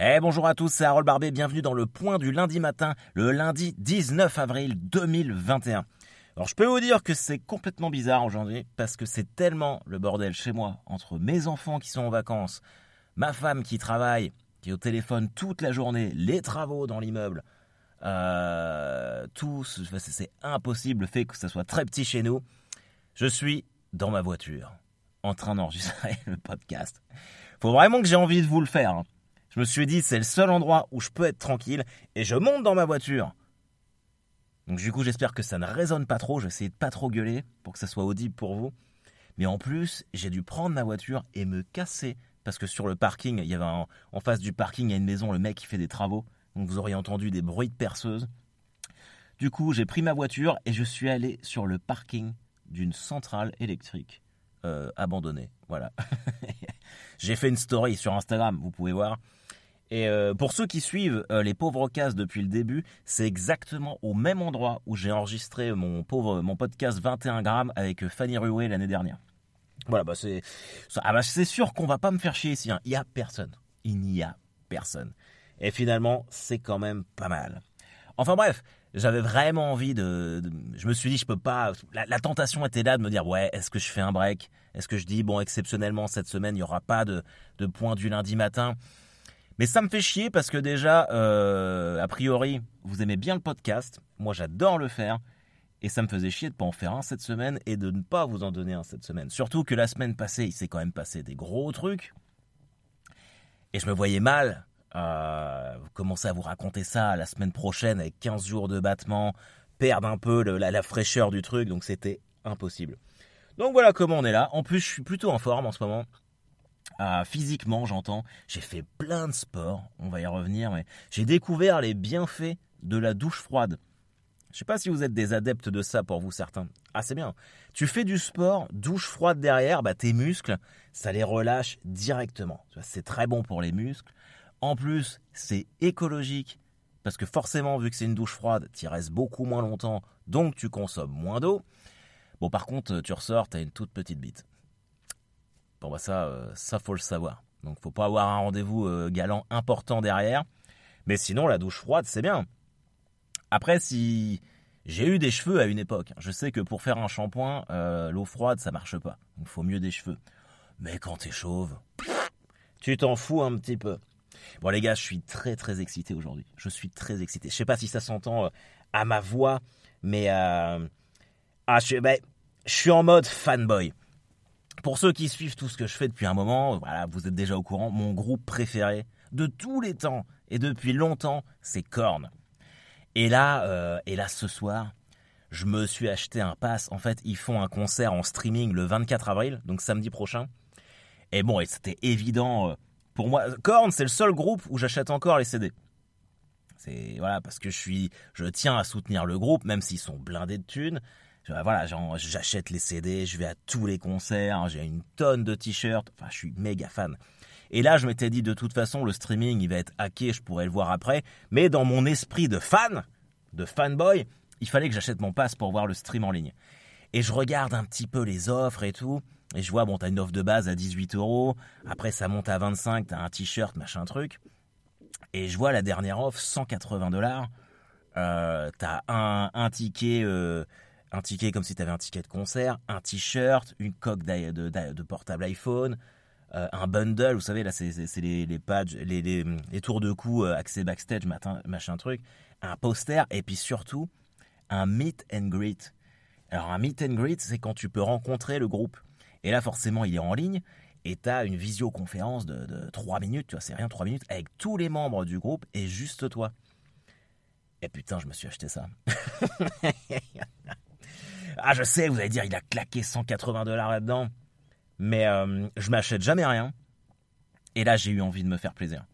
Eh bonjour à tous, c'est Harold Barbet, bienvenue dans le point du lundi matin, le lundi 19 avril 2021. Alors je peux vous dire que c'est complètement bizarre aujourd'hui parce que c'est tellement le bordel chez moi entre mes enfants qui sont en vacances, ma femme qui travaille, qui est au téléphone toute la journée, les travaux dans l'immeuble, euh, tout, c'est impossible le fait que ça soit très petit chez nous. Je suis dans ma voiture en train d'enregistrer le podcast. Faut vraiment que j'ai envie de vous le faire. Hein. Je me suis dit, c'est le seul endroit où je peux être tranquille et je monte dans ma voiture. Donc du coup, j'espère que ça ne résonne pas trop. J'essaie de pas trop gueuler pour que ça soit audible pour vous. Mais en plus, j'ai dû prendre ma voiture et me casser parce que sur le parking, il y avait en face du parking, il y a une maison, le mec qui fait des travaux. Donc vous auriez entendu des bruits de perceuse. Du coup, j'ai pris ma voiture et je suis allé sur le parking d'une centrale électrique euh, abandonnée. Voilà. j'ai fait une story sur Instagram, vous pouvez voir. Et euh, pour ceux qui suivent euh, les pauvres cases depuis le début, c'est exactement au même endroit où j'ai enregistré mon pauvre mon podcast 21 grammes avec Fanny Rué l'année dernière. Voilà, bah c'est ah bah sûr qu'on va pas me faire chier ici. Hein. Il y a personne. Il n'y a personne. Et finalement, c'est quand même pas mal. Enfin bref, j'avais vraiment envie de, Je me suis dit, je peux pas. La, tentation était là de me dire, ouais, est-ce que je fais un break? Est-ce que je dis, bon, exceptionnellement cette semaine, il y aura pas de, de point du lundi matin? Mais ça me fait chier parce que déjà, euh, a priori, vous aimez bien le podcast. Moi, j'adore le faire. Et ça me faisait chier de ne pas en faire un cette semaine et de ne pas vous en donner un cette semaine. Surtout que la semaine passée, il s'est quand même passé des gros trucs. Et je me voyais mal euh, commencer à vous raconter ça la semaine prochaine avec 15 jours de battement, perdre un peu la, la fraîcheur du truc. Donc c'était impossible. Donc voilà comment on est là. En plus, je suis plutôt en forme en ce moment. Ah, physiquement, j'entends. J'ai fait plein de sports, on va y revenir, mais j'ai découvert les bienfaits de la douche froide. Je sais pas si vous êtes des adeptes de ça pour vous certains. Ah c'est bien. Tu fais du sport, douche froide derrière, bah tes muscles, ça les relâche directement. C'est très bon pour les muscles. En plus, c'est écologique parce que forcément vu que c'est une douche froide, tu restes beaucoup moins longtemps, donc tu consommes moins d'eau. Bon par contre, tu ressors, tu as une toute petite bite. Bon bah ça, euh, ça faut le savoir. Donc faut pas avoir un rendez-vous euh, galant important derrière. Mais sinon la douche froide c'est bien. Après si j'ai eu des cheveux à une époque, je sais que pour faire un shampoing, euh, l'eau froide ça marche pas. Il faut mieux des cheveux. Mais quand t'es chauve, tu t'en fous un petit peu. Bon les gars, je suis très très excité aujourd'hui. Je suis très excité. Je sais pas si ça s'entend à ma voix, mais ah, je, ben, je suis en mode fanboy. Pour ceux qui suivent tout ce que je fais depuis un moment, voilà, vous êtes déjà au courant, mon groupe préféré de tous les temps et depuis longtemps, c'est Korn. Et là, euh, et là ce soir, je me suis acheté un pass. En fait, ils font un concert en streaming le 24 avril, donc samedi prochain. Et bon, c'était évident euh, pour moi. Korn, c'est le seul groupe où j'achète encore les CD. C'est voilà parce que je suis, je tiens à soutenir le groupe, même s'ils sont blindés de thunes voilà, j'achète les CD, je vais à tous les concerts, j'ai une tonne de t-shirts, enfin, je suis méga fan. Et là, je m'étais dit, de toute façon, le streaming, il va être hacké, je pourrais le voir après. Mais dans mon esprit de fan, de fanboy, il fallait que j'achète mon pass pour voir le stream en ligne. Et je regarde un petit peu les offres et tout. Et je vois, bon, t'as une offre de base à 18 euros. Après, ça monte à 25, t'as un t-shirt, machin truc. Et je vois la dernière offre, 180 dollars. Euh, t'as un, un ticket, euh, un ticket comme si tu avais un ticket de concert, un t-shirt, une coque de, portable iPhone, euh, un bundle, vous savez, là, c'est les, pages, les, les, tours de cou, euh, accès backstage, matin, machin truc, un poster, et puis surtout, un meet and greet. Alors, un meet and greet, c'est quand tu peux rencontrer le groupe. Et là, forcément, il est en ligne, et tu as une visioconférence de, de 3 minutes, tu vois, c'est rien, 3 minutes, avec tous les membres du groupe et juste toi. Et putain, je me suis acheté ça. Ah, je sais, vous allez dire, il a claqué 180 dollars là-dedans. Mais euh, je m'achète jamais rien. Et là, j'ai eu envie de me faire plaisir.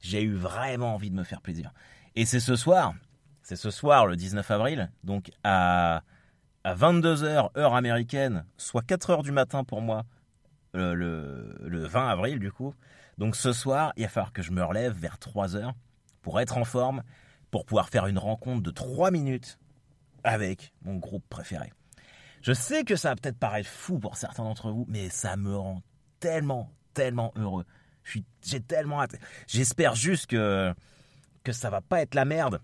J'ai eu vraiment envie de me faire plaisir. Et c'est ce soir, c'est ce soir, le 19 avril, donc à, à 22h, heure américaine, soit 4h du matin pour moi, le, le, le 20 avril du coup. Donc ce soir, il va falloir que je me relève vers 3h pour être en forme, pour pouvoir faire une rencontre de 3 minutes avec mon groupe préféré. Je sais que ça va peut-être paraître fou pour certains d'entre vous, mais ça me rend tellement, tellement heureux. J'ai tellement hâte. J'espère juste que, que ça va pas être la merde.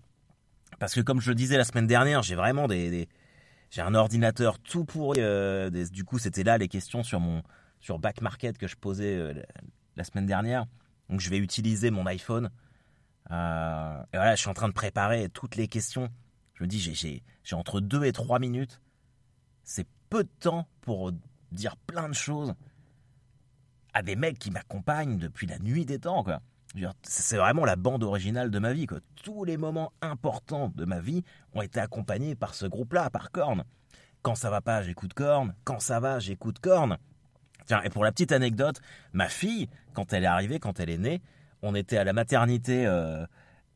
Parce que comme je le disais la semaine dernière, j'ai vraiment des, j'ai un ordinateur tout pourri. Euh, du coup, c'était là les questions sur mon sur Back Market que je posais euh, la semaine dernière. Donc je vais utiliser mon iPhone. Euh, et voilà, je suis en train de préparer toutes les questions. Je me dis, j'ai entre 2 et 3 minutes. C'est peu de temps pour dire plein de choses à des mecs qui m'accompagnent depuis la nuit des temps. C'est vraiment la bande originale de ma vie. Tous les moments importants de ma vie ont été accompagnés par ce groupe-là, par Korn. Quand ça va pas, j'écoute Korn. Quand ça va, j'écoute Korn. Tiens, et pour la petite anecdote, ma fille, quand elle est arrivée, quand elle est née, on était à la maternité euh,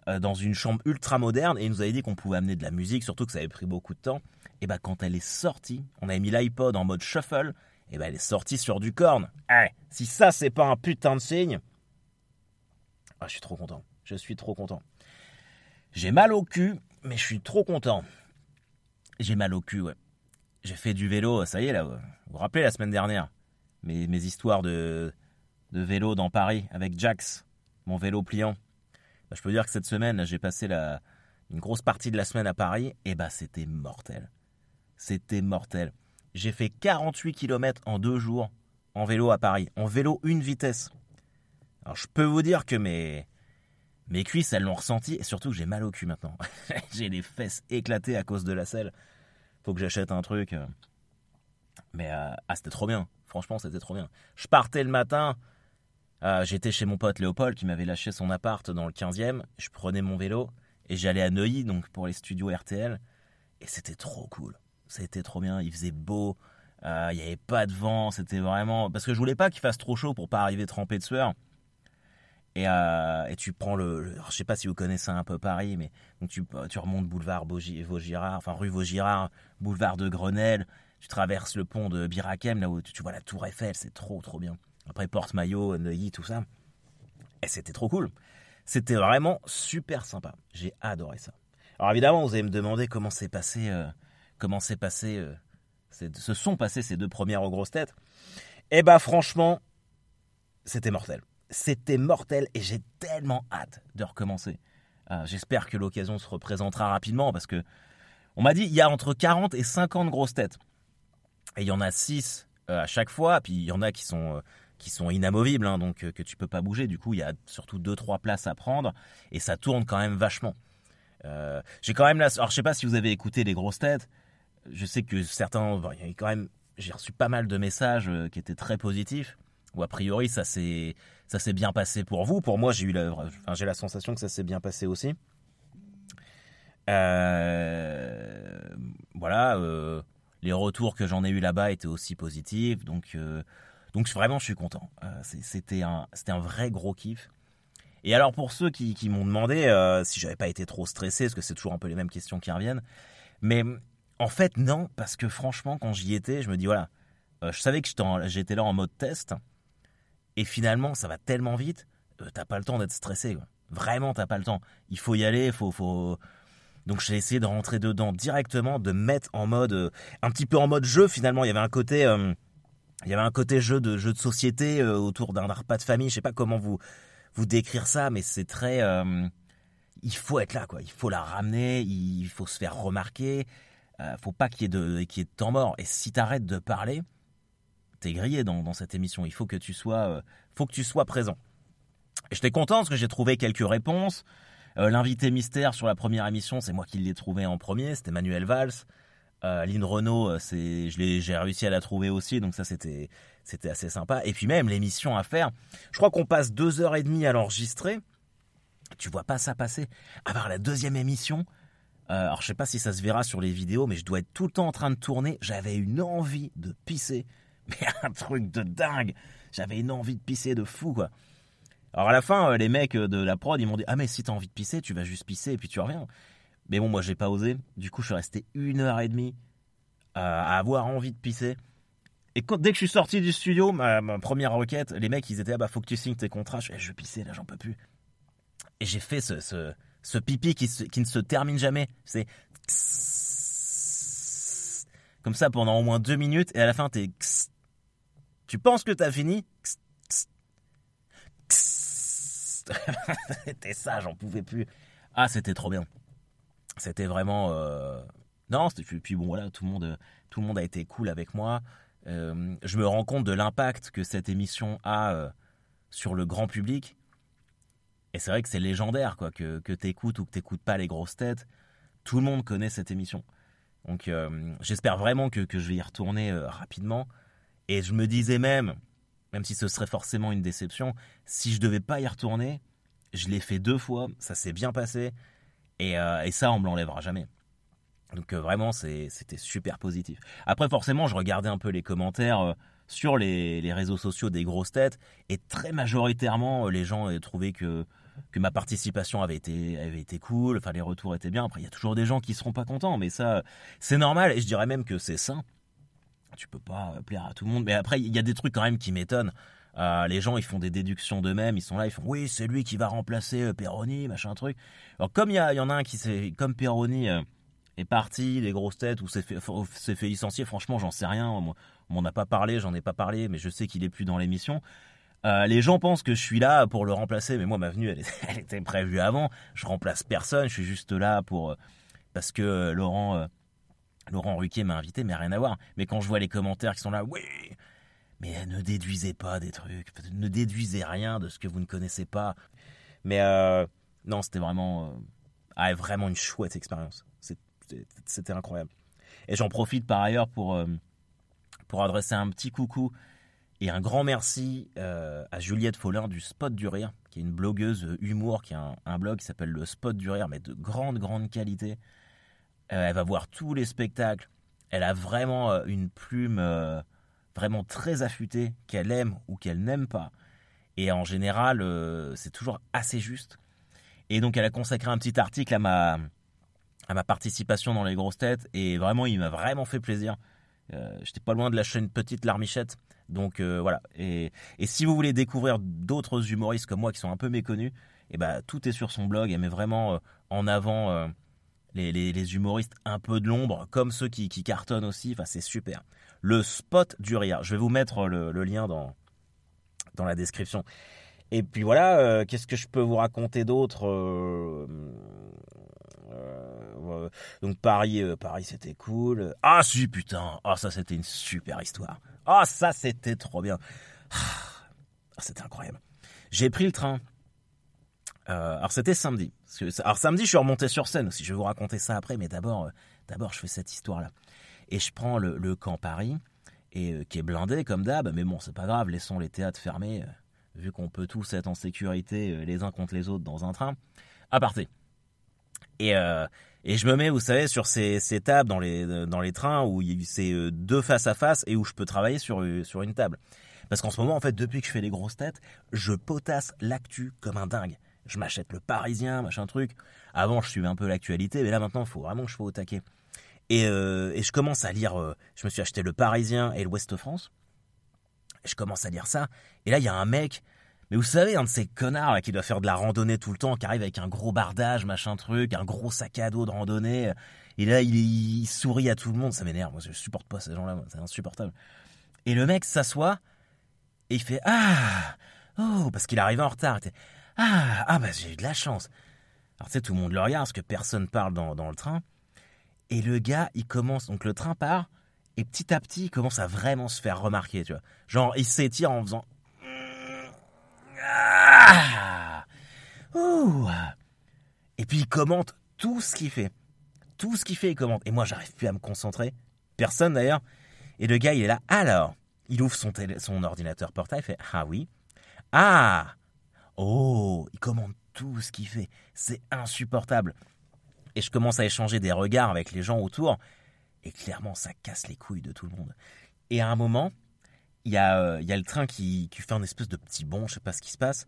euh, dans une chambre ultra moderne et il nous avait dit qu'on pouvait amener de la musique, surtout que ça avait pris beaucoup de temps. Et bah quand elle est sortie, on avait mis l'iPod en mode shuffle, et bah elle est sortie sur du corn. Eh, si ça c'est pas un putain de signe, ah, je suis trop content. Je suis trop content. J'ai mal au cul, mais je suis trop content. J'ai mal au cul, ouais. J'ai fait du vélo, ça y est là. Vous vous rappelez la semaine dernière mes, mes histoires de, de vélo dans Paris avec Jax, mon vélo pliant. Bah, je peux dire que cette semaine, j'ai passé la, une grosse partie de la semaine à Paris, et bah c'était mortel. C'était mortel. J'ai fait 48 km en deux jours en vélo à Paris, en vélo une vitesse. Alors je peux vous dire que mes, mes cuisses, elles l'ont ressenti, et surtout que j'ai mal au cul maintenant. j'ai les fesses éclatées à cause de la selle. Faut que j'achète un truc. Euh. Mais euh, ah, c'était trop bien. Franchement, c'était trop bien. Je partais le matin, euh, j'étais chez mon pote Léopold qui m'avait lâché son appart dans le 15e. Je prenais mon vélo et j'allais à Neuilly, donc pour les studios RTL. Et c'était trop cool. C'était trop bien. Il faisait beau. Euh, il n'y avait pas de vent. C'était vraiment. Parce que je voulais pas qu'il fasse trop chaud pour pas arriver trempé de sueur. Et, euh, et tu prends le, Je sais pas si vous connaissez un peu Paris, mais tu, tu remontes boulevard Vaugirard, enfin rue Vaugirard, boulevard de Grenelle. Tu traverses le pont de Birakem, là où tu, vois la Tour Eiffel. C'est trop, trop bien. Après Porte-Maillot, Neuilly, tout ça. Et c'était trop cool. C'était vraiment super sympa. J'ai adoré ça. Alors évidemment, vous allez me demander comment s'est passé, euh, comment s'est passé, euh, se sont passées ces deux premières grosses têtes. Eh bah franchement, c'était mortel. C'était mortel et j'ai tellement hâte de recommencer. Euh, j'espère que l'occasion se représentera rapidement parce que on m'a dit il y a entre 40 et 50 grosses têtes. Et il y en a 6 à chaque fois, puis il y en a qui sont qui sont inamovibles, hein, donc euh, que tu peux pas bouger. Du coup, il y a surtout deux trois places à prendre et ça tourne quand même vachement. Euh, j'ai quand même là, alors je sais pas si vous avez écouté les grosses têtes. Je sais que certains, il y a quand même, j'ai reçu pas mal de messages euh, qui étaient très positifs. Ou a priori, ça s'est ça bien passé pour vous. Pour moi, j'ai eu la, enfin, j'ai la sensation que ça s'est bien passé aussi. voilà, les retours que j'en ai eu là-bas étaient aussi positifs, donc donc vraiment, je suis content. Euh, c'était un, un vrai gros kiff. Et alors pour ceux qui, m'ont demandé euh, si j'avais pas été trop stressé, parce que c'est toujours un peu les mêmes questions qui reviennent, mais en fait non, parce que franchement quand j'y étais, je me dis voilà, euh, je savais que j'étais là en mode test, et finalement ça va tellement vite, t'as pas le temps d'être stressé. Quoi. Vraiment t'as pas le temps. Il faut y aller, faut faut. Donc j'ai essayé de rentrer dedans directement, de mettre en mode un petit peu en mode jeu finalement. Il y avait un côté il y avait un côté jeu de jeu de société euh, autour d'un repas de famille. Je sais pas comment vous vous décrire ça, mais c'est très. Euh, il faut être là, quoi. Il faut la ramener. Il faut se faire remarquer. Euh, faut pas qu'il y ait de y temps mort. Et si t'arrêtes de parler, t'es grillé dans, cette émission. Il faut que tu sois, euh, faut que tu sois présent. Et j'étais content parce que j'ai trouvé quelques réponses. L'invité mystère sur la première émission, c'est moi qui l'ai trouvé en premier. C'était Manuel Valls. Euh, Aline Renault, euh, j'ai réussi à la trouver aussi, donc ça c'était, assez sympa. Et puis même l'émission à faire, je crois qu'on passe deux heures et demie à l'enregistrer. Tu vois pas ça passer. À la deuxième émission, euh, alors je sais pas si ça se verra sur les vidéos, mais je dois être tout le temps en train de tourner. J'avais une envie de pisser, mais un truc de dingue. J'avais une envie de pisser de fou quoi. Alors à la fin, les mecs de la prod, ils m'ont dit ah mais si t'as envie de pisser, tu vas juste pisser et puis tu reviens. Mais bon, moi, j'ai pas osé. Du coup, je suis resté une heure et demie à avoir envie de pisser. Et quand, dès que je suis sorti du studio, ma, première requête, les mecs, ils étaient, ah bah, faut que tu signes tes contrats. Je, je vais pisser, là, j'en peux plus. Et j'ai fait ce, ce pipi qui, ne se termine jamais. C'est comme ça pendant au moins deux minutes, et à la fin, t'es. Tu penses que t'as fini? C'était ça, j'en pouvais plus. Ah, c'était trop bien. C'était vraiment. Euh... Non, puis bon, voilà, tout le, monde, tout le monde a été cool avec moi. Euh, je me rends compte de l'impact que cette émission a euh, sur le grand public. Et c'est vrai que c'est légendaire, quoi, que, que tu écoutes ou que tu n'écoutes pas les grosses têtes. Tout le monde connaît cette émission. Donc euh, j'espère vraiment que, que, je vais y retourner rapidement. Et je me disais même, même si ce serait forcément une déception, si je devais pas y retourner, je l'ai fait deux fois, ça s'est bien passé, et, et ça, on me l'enlèvera jamais. Donc euh, vraiment, c'était super positif. Après, forcément, je regardais un peu les commentaires euh, sur les, réseaux sociaux des grosses têtes, et très majoritairement, euh, les gens trouvaient que, que ma participation avait été, avait été cool, enfin les retours étaient bien. Après, il y a toujours des gens qui seront pas contents, mais ça, c'est normal, et je dirais même que c'est sain. Tu peux pas plaire à tout le monde, mais après, il y a des trucs quand même qui m'étonnent. les gens, ils font des déductions d'eux-mêmes. Ils sont là, ils font oui, c'est lui qui va remplacer Peroni, machin truc. Alors comme il y, en a un qui c'est comme est parti, les grosses têtes, ou s'est fait, fait, licencier, franchement, j'en sais rien. On m'en a pas parlé, j'en ai pas parlé, mais je sais qu'il est plus dans l'émission. Euh, les gens pensent que je suis là pour le remplacer, mais moi, ma venue, elle, était prévue avant. Je remplace personne, je suis juste là pour euh, parce que euh, Laurent, Laurent Ruquier m'a invité, mais rien à voir. Mais quand je vois les commentaires qui sont là, oui, mais ne déduisez pas des trucs, ne déduisez rien de ce que vous ne connaissez pas. Mais non, c'était vraiment, ah, vraiment une chouette expérience. C'était incroyable. Et j'en profite par ailleurs pour, pour adresser un petit coucou et un grand merci euh, à Juliette Follin du Spot du Rire, qui est une blogueuse humour, qui a un, blog qui s'appelle le Spot du Rire, mais de grande, grande qualité. Euh, elle va voir tous les spectacles. Elle a vraiment une plume vraiment très affûtée, qu'elle aime ou qu'elle n'aime pas. Et en général, c'est toujours assez juste. Et donc, elle a consacré un petit article à ma, à ma participation dans les grosses têtes et vraiment il m'a vraiment fait plaisir. Euh, J'étais pas loin de lâcher une petite larmichette. Donc euh, voilà. Et, et, si vous voulez découvrir d'autres humoristes comme moi qui sont un peu méconnus, et eh ben, tout est sur son blog. Elle met vraiment euh, en avant les, les, les, humoristes un peu de l'ombre, comme ceux qui, qui cartonnent aussi. Enfin, c'est super. Le spot du rire. Je vais vous mettre le, le lien dans, dans la description. Et puis voilà, qu'est-ce que je peux vous raconter d'autre euh, donc Paris, euh, Paris c'était cool. Ah si putain, ah ça c'était une super histoire. Ah ça c'était trop bien. Ah, c'était incroyable. J'ai pris le train. Euh, alors c'était samedi. Alors samedi je suis remonté sur scène aussi. Je vais vous raconter ça après, mais d'abord, d'abord je fais cette histoire là. Et je prends le, camp Paris et qui est blindé comme d'hab. Mais bon c'est pas grave, laissons les théâtres fermés vu qu'on peut tous être en sécurité les uns contre les autres dans un train. À partir. Et, euh, et je me mets, vous savez, sur ces, ces tables dans les, dans les trains où c'est euh, deux face à face et où je peux travailler sur, euh, sur une table. Parce qu'en ce moment, en fait, depuis que je fais les grosses têtes, je potasse l'actu comme un dingue. Je m'achète le Parisien, machin truc. Avant, je suivais un peu l'actualité, mais là maintenant, il faut vraiment que je sois au taquet. Et, euh, et je commence à lire. Euh, je me suis acheté le Parisien et l'Ouest France. Je commence à lire ça. Et là, il y a un mec mais vous savez, un de ces connards qui doit faire de la randonnée tout le temps, qui arrive avec un gros bardage, machin truc, un gros sac à dos de randonnée, et là il, sourit à tout le monde, ça m'énerve, moi je supporte pas ces gens-là, c'est insupportable. Et le mec s'assoit, et il fait Ah Oh Parce qu'il arrive en retard. ah Ah bah j'ai eu de la chance. Alors tu sais, tout le monde le regarde, parce que personne parle dans, dans le train. Et le gars, il commence, donc le train part, et petit à petit, il commence à vraiment se faire remarquer, tu vois. Genre, il s'étire en faisant ah Et puis il commente tout ce qu'il fait. Tout ce qu'il fait, il commente. Et moi, j'arrive plus à me concentrer. Personne d'ailleurs. Et le gars, il est là. Alors, il ouvre son, son ordinateur portable, il fait Ah oui. Ah Oh Il commente tout ce qu'il fait. C'est insupportable. Et je commence à échanger des regards avec les gens autour. Et clairement, ça casse les couilles de tout le monde. Et à un moment, il y, a, euh, y a le train qui, qui fait un espèce de petit bond, je sais pas ce qui se passe.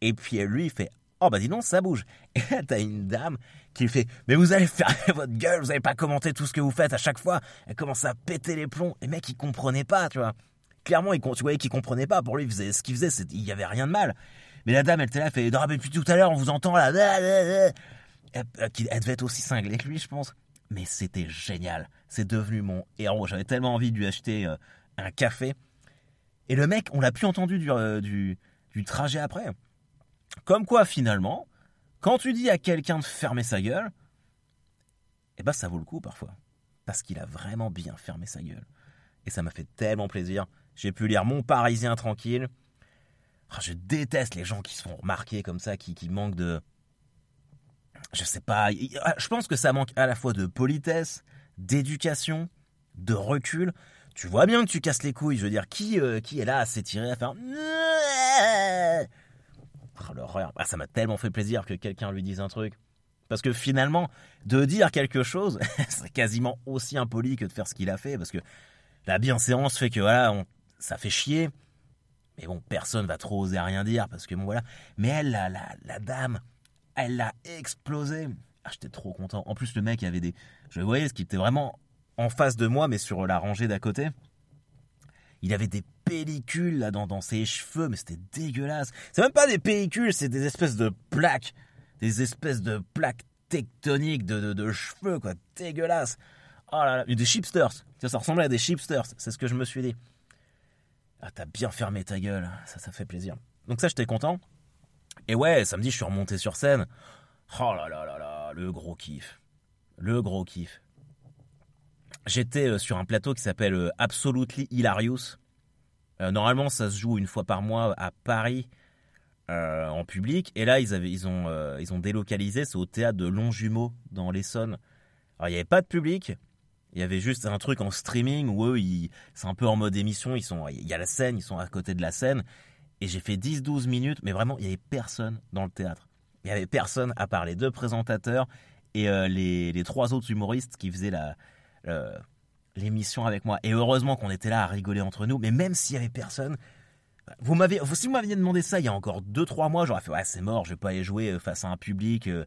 Et puis lui, il fait Oh bah dis donc, ça bouge. Et là, t'as une dame qui fait Mais vous allez faire votre gueule, vous n'allez pas commenter tout ce que vous faites à chaque fois. Elle commence à péter les plombs. Et mec, il comprenait pas, tu vois. Clairement, il, tu voyais qu'il comprenait pas. Pour lui, ce qu'il faisait, il y avait rien de mal. Mais la dame, elle était là, elle fait Non, mais depuis tout à l'heure, on vous entend là. Elle, elle devait être aussi cinglée que lui, je pense. Mais c'était génial. C'est devenu mon héros. J'avais tellement envie de lui acheter euh, un café. Et le mec, on l'a plus entendu du, euh, du, du, trajet après. Comme quoi, finalement, quand tu dis à quelqu'un de fermer sa gueule, eh ben ça vaut le coup parfois. Parce qu'il a vraiment bien fermé sa gueule. Et ça m'a fait tellement plaisir. J'ai pu lire Mon Parisien tranquille. Ah, je déteste les gens qui se font remarquer comme ça, qui, qui manquent de. Je sais pas. Ah, je pense que ça manque à la fois de politesse, d'éducation, de recul. Tu vois bien que tu casses les couilles. Je veux dire, qui, euh, qui est là à s'étirer, à faire. Oh, ah, ça m'a tellement fait plaisir que quelqu'un lui dise un truc. Parce que finalement, de dire quelque chose, c'est quasiment aussi impoli que de faire ce qu'il a fait. Parce que la bienséance fait que voilà, ça fait chier. Mais bon, personne va trop oser rien dire. Parce que bon, voilà. Mais elle, la, la, dame, elle l'a explosé. Ah, j'étais trop content. En plus, le mec avait des. Je voyais ce qui était vraiment en face de moi, mais sur la rangée d'à côté. Il avait des pellicules là dans, dans ses cheveux, mais c'était dégueulasse. C'est même pas des pellicules, c'est des espèces de plaques des espèces de plaques tectoniques de, cheveux, quoi, dégueulasse. Oh là là, des chipsters. Ça ressemblait à des chipsters, c'est ce que je me suis dit. Ah, t'as bien fermé ta gueule, ça, ça fait plaisir. Donc ça, j'étais content. Et ouais, samedi, je suis remonté sur scène. Oh là là là là, le gros kiff. Le gros kiff. J'étais euh, sur un plateau qui s'appelle euh, Absolutely Hilarious. Euh, normalement, ça se joue une fois par mois à Paris en public. Et là, ils, avaient, ils, ont, ils ont délocalisé, c'est au théâtre de Longjumeau, dans l'Essonne. Alors, il n'y avait pas de public. Il y avait juste un truc en streaming où eux, c'est un peu en mode émission. Ils sont, il y a la scène, ils sont à côté de la scène. Et j'ai fait 10-12 minutes, mais vraiment, il n'y avait personne dans le théâtre. Il n'y avait personne à part les deux présentateurs et les, trois autres humoristes qui faisaient la, l'émission avec moi. Et heureusement qu'on était là à rigoler entre nous. Mais même s'il y avait personne, vous m'avez, si vous m'aviez demandé ça il y a encore 2-3 mois, j'aurais fait ouais c'est mort, je vais pas aller jouer euh, face à un public, euh,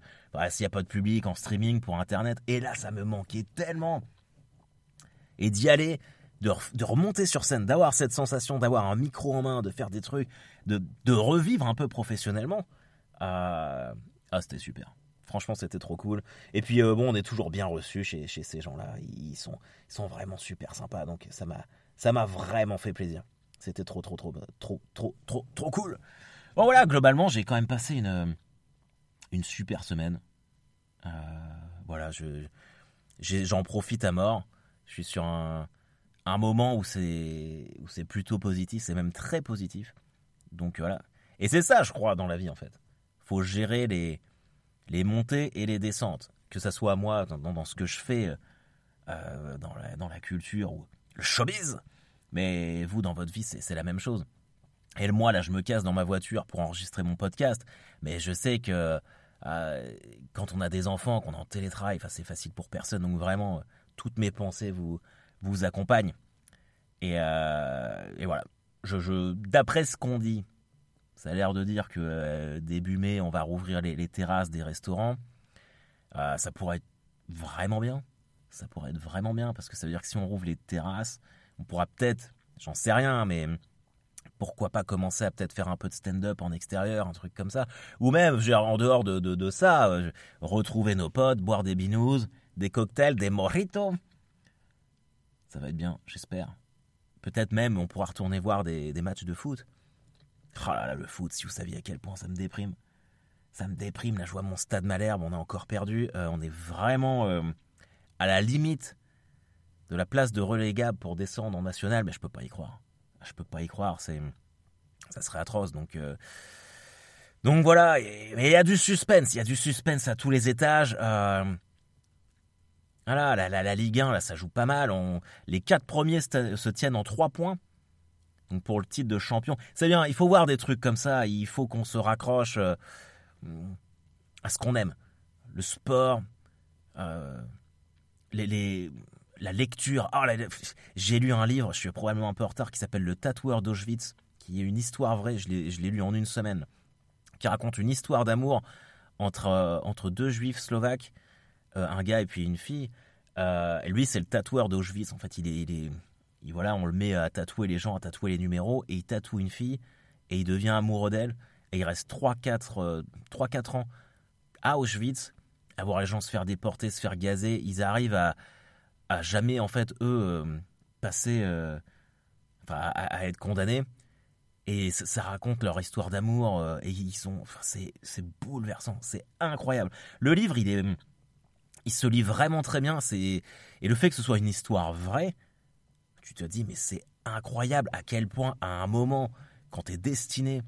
s'il n'y a pas de public en streaming pour internet. Et là ça me manquait tellement. Et d'y aller, de, remonter sur scène, d'avoir cette sensation, d'avoir un micro en main, de faire des trucs, de, revivre un peu professionnellement, euh, ah c'était super. Franchement, c'était trop cool. Et puis, bon, on est toujours bien reçus chez, ces gens-là. Ils sont, vraiment super sympas. Donc, ça m'a, ça m'a vraiment fait plaisir. C'était trop, trop, trop, trop, trop, trop, trop cool. Bon voilà, globalement, j'ai quand même passé une, une super semaine. Euh, voilà, je, j'en profite à mort. Je suis sur un, un moment où c'est, où c'est plutôt positif, c'est même très positif. Donc voilà. Et c'est ça, je crois, dans la vie en fait. Faut gérer les, les montées et les descentes. Que ça soit moi, dans, ce que je fais, euh, dans, la, dans la culture ou le showbiz, mais vous, dans votre vie, c'est la même chose. Et moi, là, je me casse dans ma voiture pour enregistrer mon podcast. Mais je sais que euh, quand on a des enfants, qu'on est en télétravail, c'est facile pour personne. Donc vraiment, toutes mes pensées vous, vous accompagnent. Et, euh, voilà. Je, D'après ce qu'on dit, ça a l'air de dire que euh, début mai, on va rouvrir les, terrasses des restaurants. ça pourrait être vraiment bien. Ça pourrait être vraiment bien parce que ça veut dire que si on rouvre les terrasses, on pourra peut-être, j'en sais rien, mais pourquoi pas commencer à peut-être faire un peu de stand-up en extérieur, un truc comme ça. Ou même, en dehors de, de, ça, euh, retrouver nos potes, boire des binous, des cocktails, des mojitos. Ça va être bien, j'espère. Peut-être même on pourra retourner voir des, matchs de foot. Oh là là, le foot, si vous saviez à quel point ça me déprime. Ça me déprime, là je vois mon stade Malherbe, on a encore perdu. Euh, on est vraiment euh, à la limite de la place de relégable pour descendre en national, mais je peux pas y croire. Je peux pas y croire, c'est ça serait atroce. Donc euh, donc voilà, mais il y a du suspense, il y a du suspense à tous les étages. Voilà, la, la, Ligue 1, là, ça joue pas mal. On, les quatre premiers se tiennent en trois points. Donc pour le titre de champion, c'est bien. Il faut voir des trucs comme ça. Il faut qu'on se raccroche euh, à ce qu'on aime, le sport, les, la lecture. Oh, j'ai lu un livre, je suis probablement un peu en retard, qui s'appelle Le tatoueur d'Auschwitz, qui est une histoire vraie, je l'ai lu en une semaine, qui raconte une histoire d'amour entre, euh, entre deux juifs slovaques, euh, un gars et puis une fille. Euh, et lui, c'est le tatoueur d'Auschwitz. En fait, il est, voilà, on le met à tatouer les gens, à tatouer les numéros, et il tatoue une fille, et il devient amoureux d'elle, et il reste 3-4 ans à Auschwitz, à voir les gens se faire déporter, se faire gazer. Ils arrivent à, à jamais en fait eux euh, passer euh, à, être condamnés et ça, raconte leur histoire d'amour et ils sont, enfin, c'est, c'est bouleversant, c'est incroyable. Le livre, il est, il se lit vraiment très bien. C'est et le fait que ce soit une histoire vraie, tu te dis mais c'est incroyable à quel point à un moment quand tu es destiné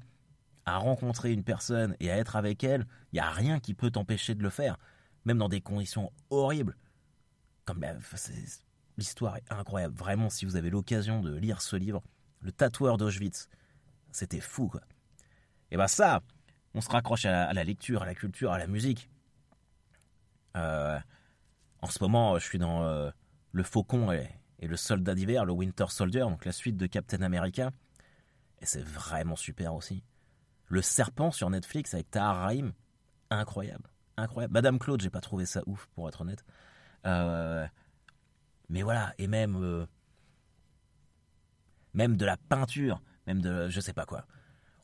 à rencontrer une personne et à être avec elle, il y a rien qui peut t'empêcher de le faire, même dans des conditions horribles. Comme l'histoire est incroyable. Vraiment, si vous avez l'occasion de lire ce livre, Le tatoueur d'Auschwitz, c'était fou quoi. Et ben ça, on se raccroche à la lecture, à la culture, à la musique. Euh, en ce moment, je suis dans euh, Le Faucon et, Le Soldat d'hiver, le Winter Soldier, donc la suite de Captain America. Et c'est vraiment super aussi. Le Serpent sur Netflix avec Tahar incroyable. Incroyable. Madame Claude, j'ai pas trouvé ça ouf, pour être honnête. Euh, mais voilà, et même. même de la peinture, même de. je sais pas quoi.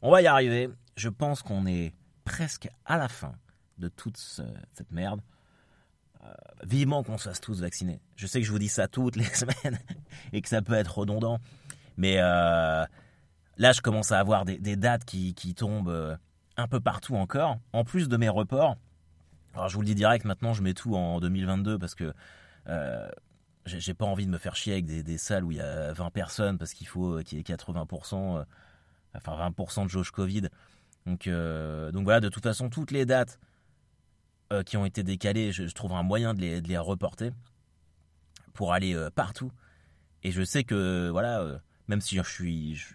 On va y arriver. Je pense qu'on est presque à la fin de toute cette merde. Euh, vivement qu'on se fasse tous vacciner. Je sais que je vous dis ça toutes les semaines et que ça peut être redondant, mais euh, là, je commence à avoir des, dates qui, tombent euh, un peu partout encore, en plus de mes reports. Alors, je vous le dis direct, maintenant, je mets tout en 2022 parce que j'ai pas envie de me faire chier avec des, salles où il y a 20 personnes parce qu'il faut qu'il y ait 80%, enfin 20% de jauge Covid. Donc, donc voilà, de toute façon, toutes les dates euh, qui ont été décalés, je, trouve un moyen de les, de les reporter pour aller euh, partout. Et je sais que, voilà, euh, même si je suis, je,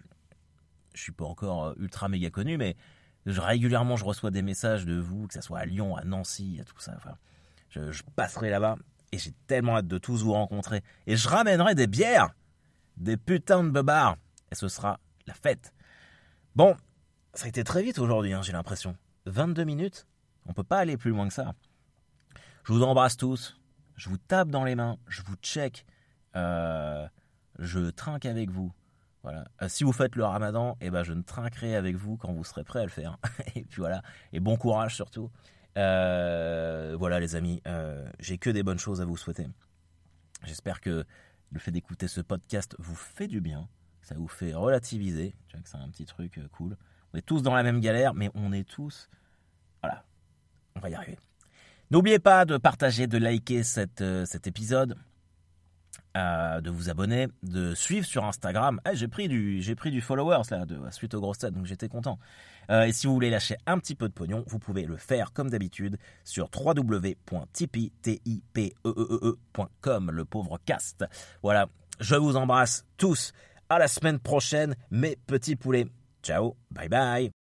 suis pas encore ultra méga connu, mais régulièrement je reçois des messages de vous, que ce soit à Lyon, à Nancy, à tout ça. Je, passerai là-bas et j'ai tellement hâte de tous vous rencontrer. Et je ramènerai des bières, des putains de bebards, et ce sera la fête. Bon, ça a été très vite aujourd'hui, hein, j'ai l'impression. 22 minutes on peut pas aller plus loin que ça. Je vous embrasse tous. Je vous tape dans les mains. Je vous check. Euh, je trinque avec vous. Voilà. Euh, si vous faites le ramadan, eh ben, je ne trinquerai avec vous quand vous serez prêt à le faire. et puis voilà. Et bon courage surtout. Euh, voilà les amis, j'ai que des bonnes choses à vous souhaiter. J'espère que le fait d'écouter ce podcast vous fait du bien. Ça vous fait relativiser. Tu vois que c'est un petit truc cool. On est tous dans la même galère, mais on est tous... Voilà, on va y arriver. N'oubliez pas de partager, de liker euh, cet épisode, euh, de vous abonner, de suivre sur Instagram. Eh, j'ai pris du j'ai pris du followers là suite au gros stade, donc j'étais content. Euh, et si vous voulez lâcher un petit peu de pognon, vous pouvez le faire comme d'habitude sur www.tipeee.com, le pauvre cast. Voilà, je vous embrasse tous. À la semaine prochaine, mes petits poulets. Ciao, bye bye.